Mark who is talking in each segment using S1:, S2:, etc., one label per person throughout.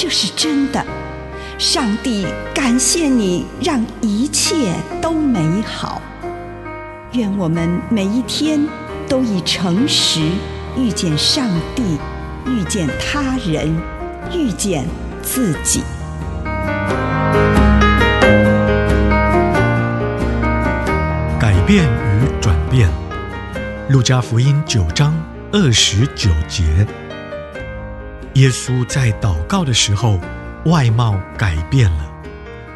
S1: 这是真的。上帝感谢你，让一切都美好。愿我们每一天都以诚实遇见上帝，遇见他人，遇见自己。
S2: 改变与转变，路加福音九章二十九节，耶稣在祷告的时候，外貌改变了，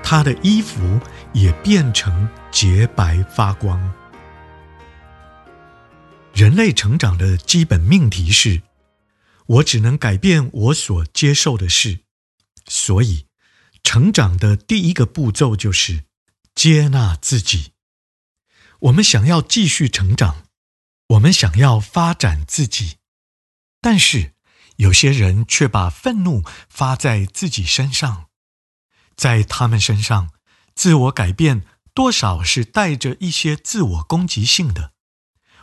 S2: 他的衣服也变成洁白发光。人类成长的基本命题是：我只能改变我所接受的事，所以成长的第一个步骤就是接纳自己。我们想要继续成长，我们想要发展自己，但是有些人却把愤怒发在自己身上，在他们身上，自我改变多少是带着一些自我攻击性的。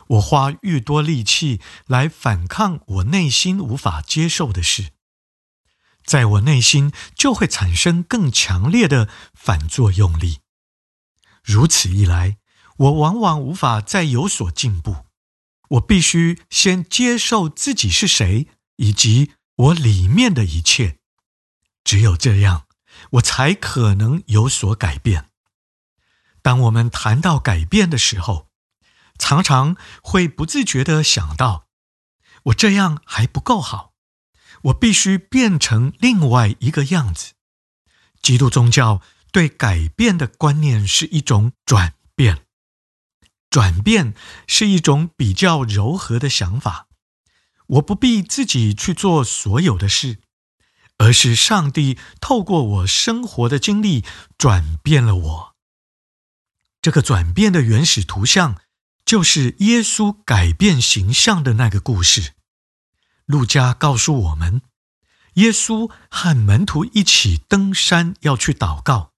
S2: 我花愈多力气来反抗我内心无法接受的事，在我内心就会产生更强烈的反作用力。如此一来，我往往无法再有所进步，我必须先接受自己是谁，以及我里面的一切。只有这样，我才可能有所改变。当我们谈到改变的时候，常常会不自觉地想到：我这样还不够好，我必须变成另外一个样子。基督宗教对改变的观念是一种转变。转变是一种比较柔和的想法，我不必自己去做所有的事，而是上帝透过我生活的经历转变了我。这个转变的原始图像，就是耶稣改变形象的那个故事。路加告诉我们，耶稣和门徒一起登山要去祷告，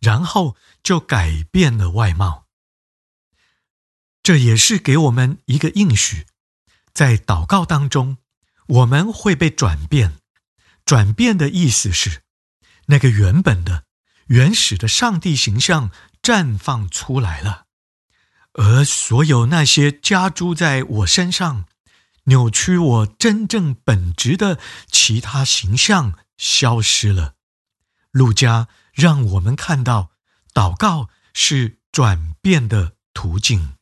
S2: 然后就改变了外貌。这也是给我们一个应许，在祷告当中，我们会被转变。转变的意思是，那个原本的、原始的上帝形象绽放出来了，而所有那些加诸在我身上、扭曲我真正本质的其他形象消失了。路加让我们看到，祷告是转变的途径。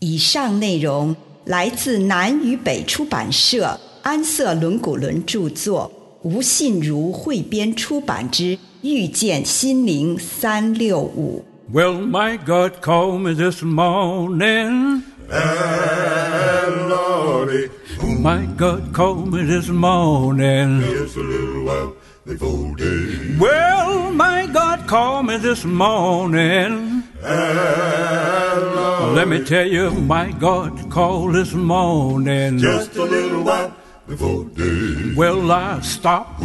S1: 以上内容来自南与北出版社安瑟伦古伦着作，吴信如汇编出版之《遇见心灵三六五》。
S3: Well, my God called me this morning. And Lordy, my God called me this morning. Just a little while before day. Well, my God called me this morning. Let me tell you, my God called this morning. Just a little while before day. Well, I stopped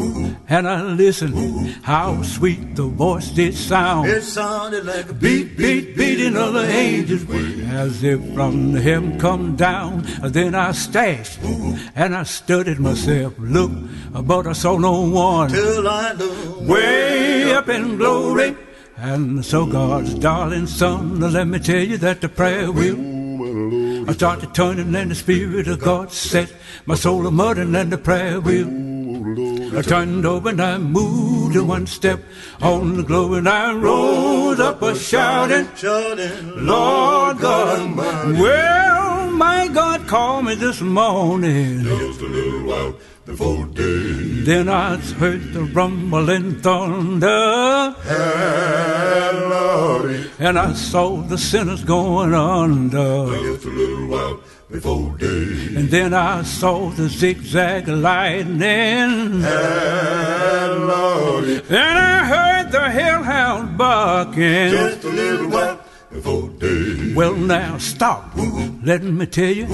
S3: and I listened. How sweet the voice did sound. It sounded like a beat, beat, beating of the angels as if from heaven come down. Then I stashed and I studied myself. Look, but I saw no one. Till I looked way up in glory. And so, God's darling son, let me tell you that the prayer wheel I started turning, and the Spirit of God set my soul a muttering, and the prayer wheel I turned over and I moved one step. On the globe, and I rose up a shouting, shouting, Lord God, well, my God called me this morning. Just a little while before day. Then I heard the rumbling thunder. And and I saw the sinners going under.
S4: Just a little while before day.
S3: And then I saw the zigzag lightning.
S4: And
S3: I heard the hellhound barking.
S4: just a little while.
S3: Well, now stop. Let me tell you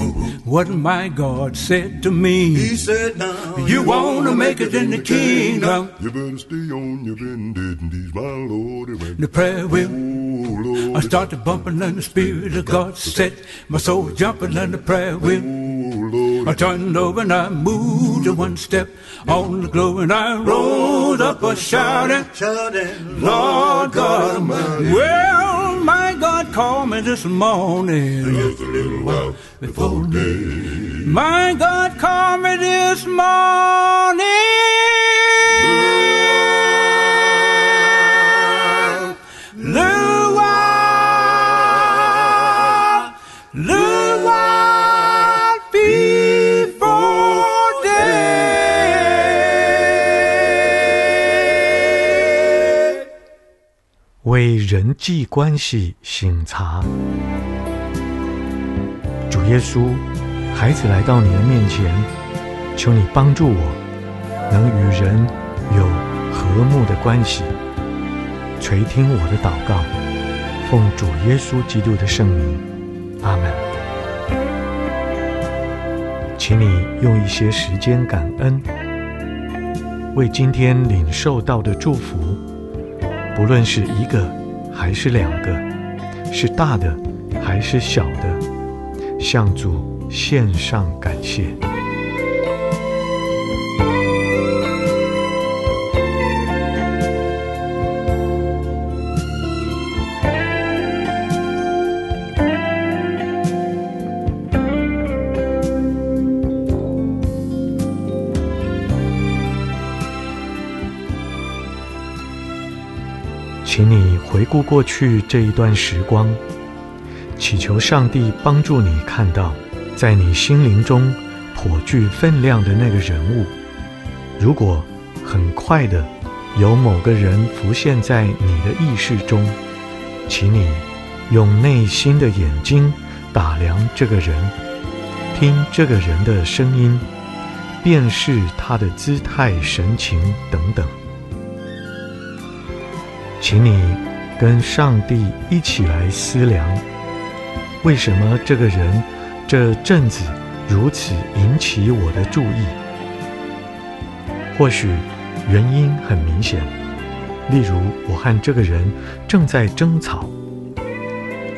S3: what my God said to me.
S4: He said, now
S3: You wanna make it in the kingdom.
S4: You better stay on your bended knees, my Lord.
S3: The prayer wheel.
S4: Oh, Lord.
S3: I started bumping and the Spirit of God set my soul jumping and the prayer wheel.
S4: Oh,
S3: I turned over and I moved to one step on the globe and I rose up a shouting, Lord God Almighty. Well, called me this morning.
S4: Just a little while before day.
S3: My God called me this morning.
S2: 人际关系醒察。主耶稣，孩子来到你的面前，求你帮助我，能与人有和睦的关系。垂听我的祷告，奉主耶稣基督的圣名，阿门。请你用一些时间感恩，为今天领受到的祝福。不论是一个还是两个，是大的还是小的，向主献上感谢。顾过去这一段时光，祈求上帝帮助你看到，在你心灵中颇具分量的那个人物。如果很快的有某个人浮现在你的意识中，请你用内心的眼睛打量这个人，听这个人的声音，辨识他的姿态、神情等等。请你跟上帝一起来思量，为什么这个人这阵子如此引起我的注意？或许原因很明显，例如我和这个人正在争吵；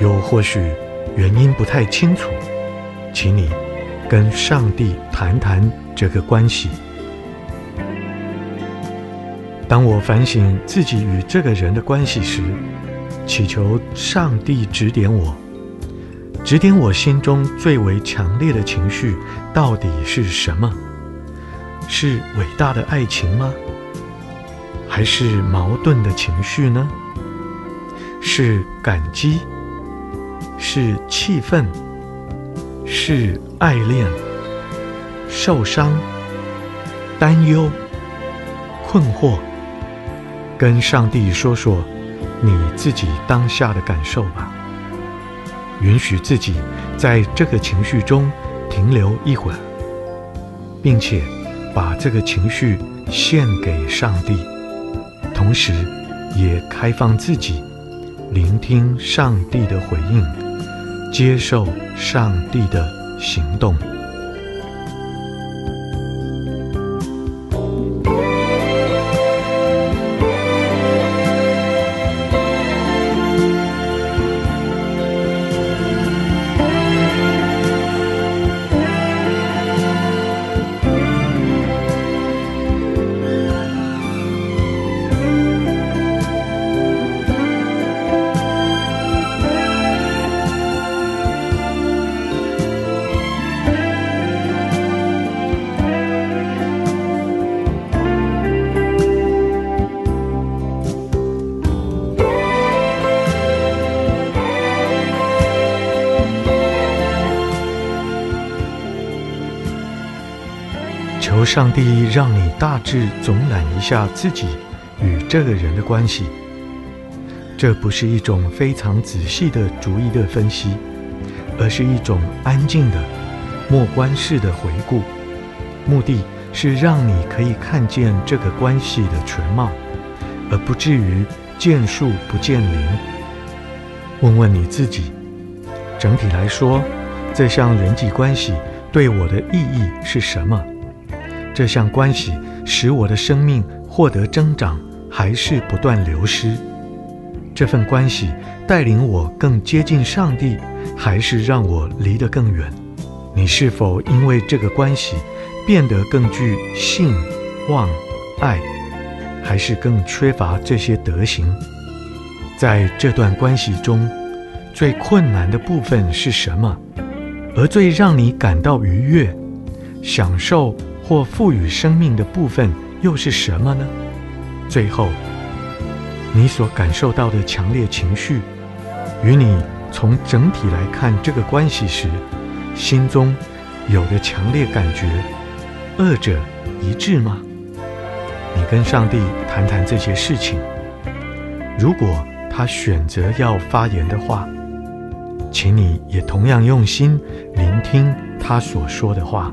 S2: 又或许原因不太清楚，请你跟上帝谈谈这个关系。当我反省自己与这个人的关系时，祈求上帝指点我，指点我心中最为强烈的情绪到底是什么？是伟大的爱情吗？还是矛盾的情绪呢？是感激？是气愤？是爱恋？受伤？担忧？困惑？跟上帝说说你自己当下的感受吧，允许自己在这个情绪中停留一会儿，并且把这个情绪献给上帝，同时也开放自己，聆听上帝的回应，接受上帝的行动。求上帝让你大致总览一下自己与这个人的关系，这不是一种非常仔细的逐一的分析，而是一种安静的默观式的回顾，目的是让你可以看见这个关系的全貌，而不至于见树不见林。问问你自己，整体来说，这项人际关系对我的意义是什么？这项关系使我的生命获得增长，还是不断流失？这份关系带领我更接近上帝，还是让我离得更远？你是否因为这个关系变得更具信、望、爱，还是更缺乏这些德行？在这段关系中，最困难的部分是什么？而最让你感到愉悦、享受或赋予生命的部分又是什么呢？最后。你所感受到的强烈情绪，与你从整体来看这个关系时，心中有的强烈感觉，二者一致吗？你跟上帝谈谈这些事情。如果他选择要发言的话，请你也同样用心聆听他所说的话。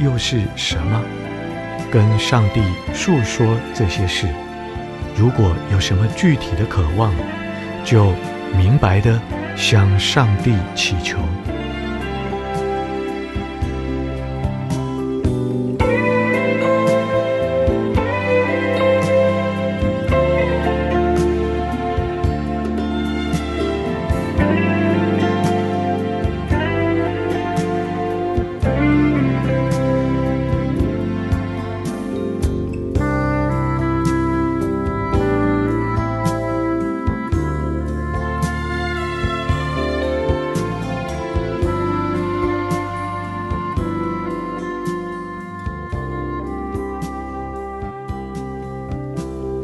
S2: 又是什么？跟上帝述说这些事。如果有什么具体的渴望，就明白的向上帝祈求。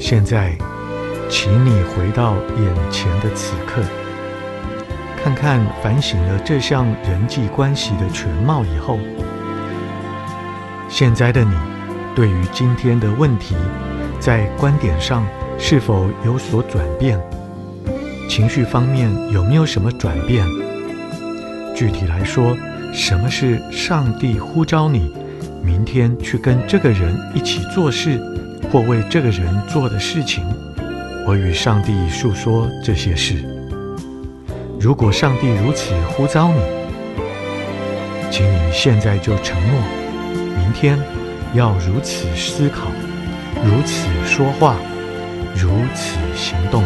S2: 现在，请你回到眼前的此刻，看看反省了这项人际关系的全貌以后，现在的你对于今天的问题，在观点上是否有所转变？情绪方面有没有什么转变？具体来说，什么是上帝呼召你明天去跟这个人一起做事？或为这个人做的事情，我与上帝诉说这些事。如果上帝如此呼召你，请你现在就承诺，明天要如此思考，如此说话，如此行动。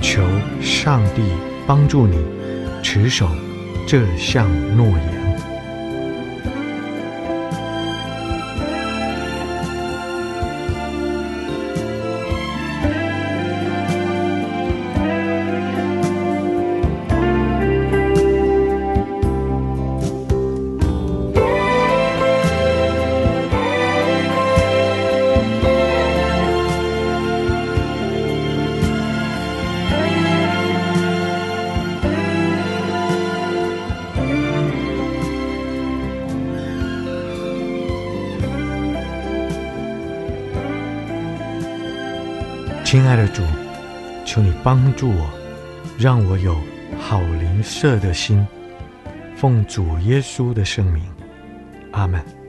S2: 求上帝帮助你持守这项诺言。亲爱的主，求你帮助我，让我有好灵舍的心，奉主耶稣的圣名，阿门。